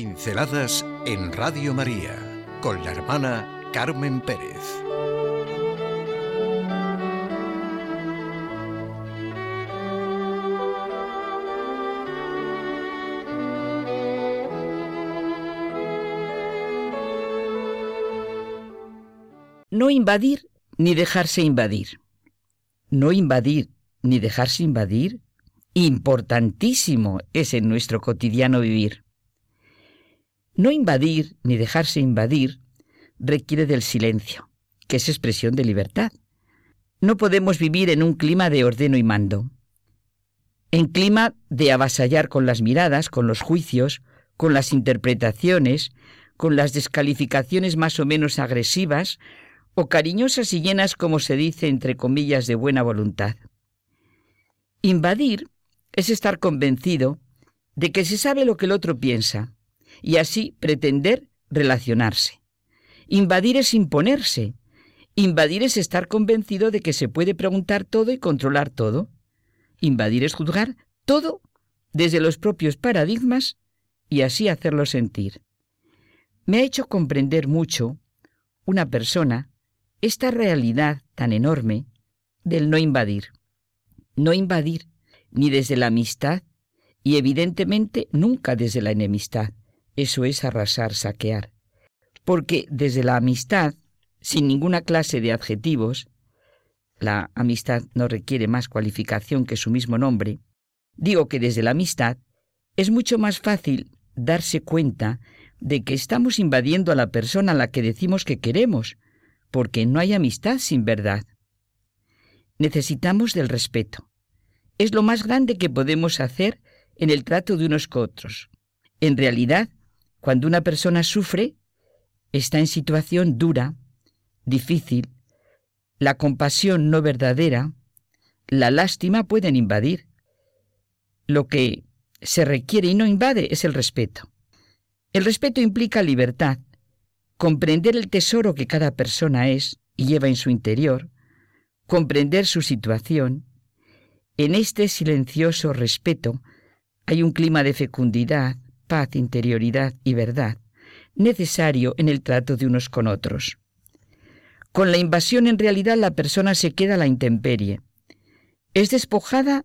Pinceladas en Radio María con la hermana Carmen Pérez. No invadir ni dejarse invadir. No invadir ni dejarse invadir importantísimo es en nuestro cotidiano vivir. No invadir ni dejarse invadir requiere del silencio, que es expresión de libertad. No podemos vivir en un clima de ordeno y mando, en clima de avasallar con las miradas, con los juicios, con las interpretaciones, con las descalificaciones más o menos agresivas o cariñosas y llenas, como se dice, entre comillas, de buena voluntad. Invadir es estar convencido de que se sabe lo que el otro piensa, y así pretender relacionarse. Invadir es imponerse. Invadir es estar convencido de que se puede preguntar todo y controlar todo. Invadir es juzgar todo desde los propios paradigmas y así hacerlo sentir. Me ha hecho comprender mucho una persona esta realidad tan enorme del no invadir. No invadir ni desde la amistad y evidentemente nunca desde la enemistad. Eso es arrasar, saquear. Porque desde la amistad, sin ninguna clase de adjetivos, la amistad no requiere más cualificación que su mismo nombre, digo que desde la amistad es mucho más fácil darse cuenta de que estamos invadiendo a la persona a la que decimos que queremos, porque no hay amistad sin verdad. Necesitamos del respeto. Es lo más grande que podemos hacer en el trato de unos con otros. En realidad, cuando una persona sufre, está en situación dura, difícil, la compasión no verdadera, la lástima pueden invadir. Lo que se requiere y no invade es el respeto. El respeto implica libertad, comprender el tesoro que cada persona es y lleva en su interior, comprender su situación. En este silencioso respeto hay un clima de fecundidad, paz, interioridad y verdad, necesario en el trato de unos con otros. Con la invasión en realidad la persona se queda a la intemperie. Es despojada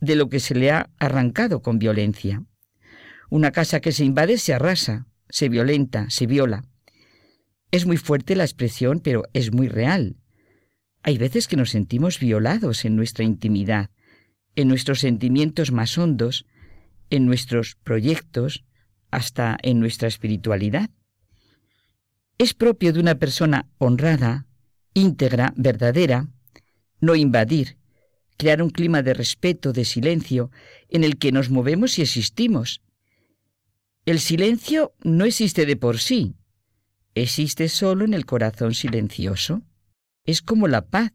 de lo que se le ha arrancado con violencia. Una casa que se invade se arrasa, se violenta, se viola. Es muy fuerte la expresión, pero es muy real. Hay veces que nos sentimos violados en nuestra intimidad, en nuestros sentimientos más hondos, en nuestros proyectos, hasta en nuestra espiritualidad. Es propio de una persona honrada, íntegra, verdadera, no invadir, crear un clima de respeto, de silencio, en el que nos movemos y existimos. El silencio no existe de por sí, existe solo en el corazón silencioso. Es como la paz,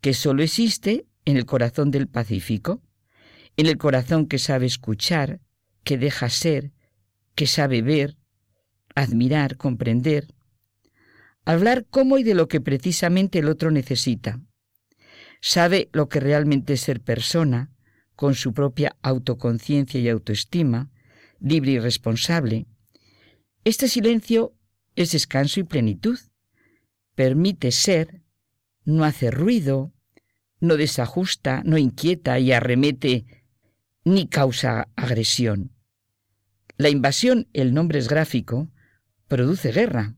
que solo existe en el corazón del Pacífico en el corazón que sabe escuchar, que deja ser, que sabe ver, admirar, comprender, hablar cómo y de lo que precisamente el otro necesita. Sabe lo que realmente es ser persona, con su propia autoconciencia y autoestima, libre y responsable. Este silencio es descanso y plenitud. Permite ser, no hace ruido, no desajusta, no inquieta y arremete ni causa agresión. La invasión, el nombre es gráfico, produce guerra.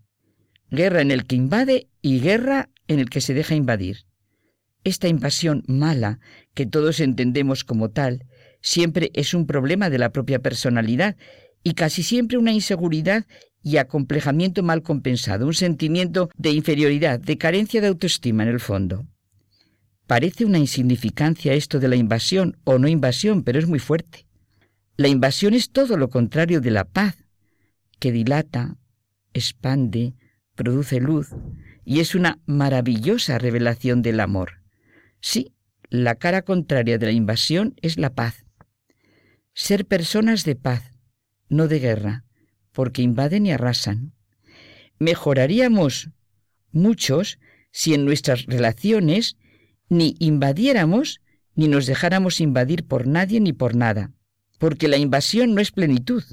Guerra en el que invade y guerra en el que se deja invadir. Esta invasión mala, que todos entendemos como tal, siempre es un problema de la propia personalidad y casi siempre una inseguridad y acomplejamiento mal compensado, un sentimiento de inferioridad, de carencia de autoestima en el fondo. Parece una insignificancia esto de la invasión o no invasión, pero es muy fuerte. La invasión es todo lo contrario de la paz, que dilata, expande, produce luz, y es una maravillosa revelación del amor. Sí, la cara contraria de la invasión es la paz. Ser personas de paz, no de guerra, porque invaden y arrasan. Mejoraríamos muchos si en nuestras relaciones ni invadiéramos ni nos dejáramos invadir por nadie ni por nada, porque la invasión no es plenitud,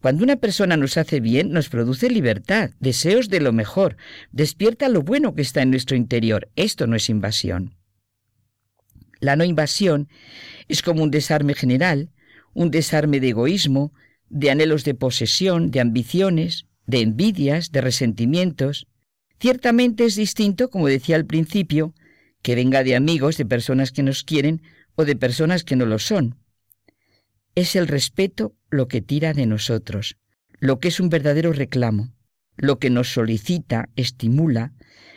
Cuando una persona nos hace bien, nos produce libertad, deseos de lo mejor, despierta lo bueno que está en nuestro interior. Esto no es invasión. La no invasión es como un desarme general, un desarme de egoísmo, de anhelos de posesión, de ambiciones, de envidias, de resentimientos. Ciertamente es distinto, como decía al principio, que venga de amigos, de personas que nos quieren o de personas que no lo son. Es el respeto lo que tira de nosotros, lo que es un verdadero reclamo, lo que nos solicita, estimula,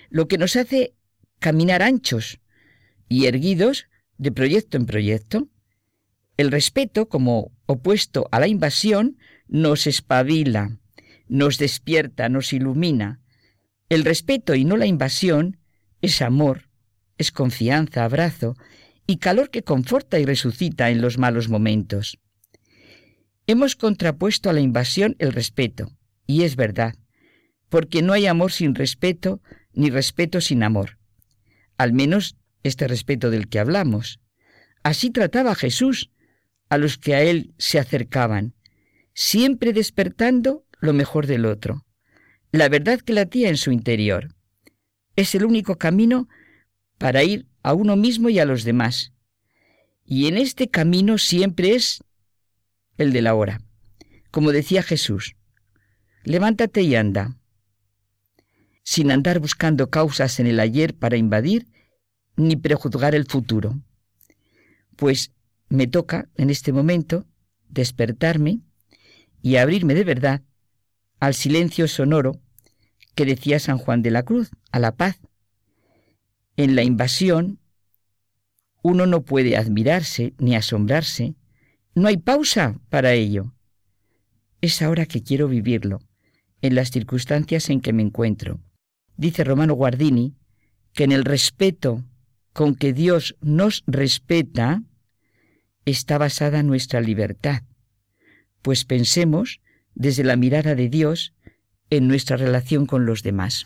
lo que nos hace caminar anchos y erguidos de proyecto en proyecto. El respeto, como opuesto a la invasión, nos espabila, nos despierta, nos ilumina. El respeto y no la invasión es amor, es confianza, abrazo y calor que conforta y resucita en los malos momentos. Hemos contrapuesto a la invasión el respeto, y es verdad, porque no hay amor sin respeto, ni respeto sin amor. Al menos este respeto del que hablamos. Así trataba Jesús a los que a él se acercaban, siempre despertando lo mejor del otro, la verdad que latía en su interior. Es el único camino para ir a uno mismo y a los demás. Y en este camino siempre es el de la hora. Como decía Jesús, levántate y anda, sin andar buscando causas en el ayer para invadir ni prejuzgar el futuro. Pues me toca en este momento despertarme y abrirme de verdad al silencio sonoro que decía San Juan de la Cruz, a la paz. En la invasión uno no puede admirarse ni asombrarse, no hay pausa para ello. Es ahora que quiero vivirlo, en las circunstancias en que me encuentro. Dice Romano Guardini que en el respeto con que Dios nos respeta está basada nuestra libertad, pues pensemos desde la mirada de Dios en nuestra relación con los demás.